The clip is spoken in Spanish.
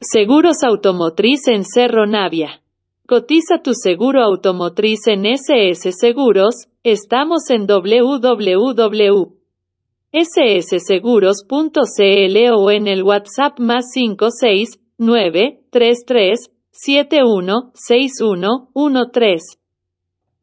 Seguros Automotriz en Cerro Navia. Cotiza tu seguro automotriz en SS Seguros, estamos en www.ssseguros.cl o en el WhatsApp más 56 33 71 61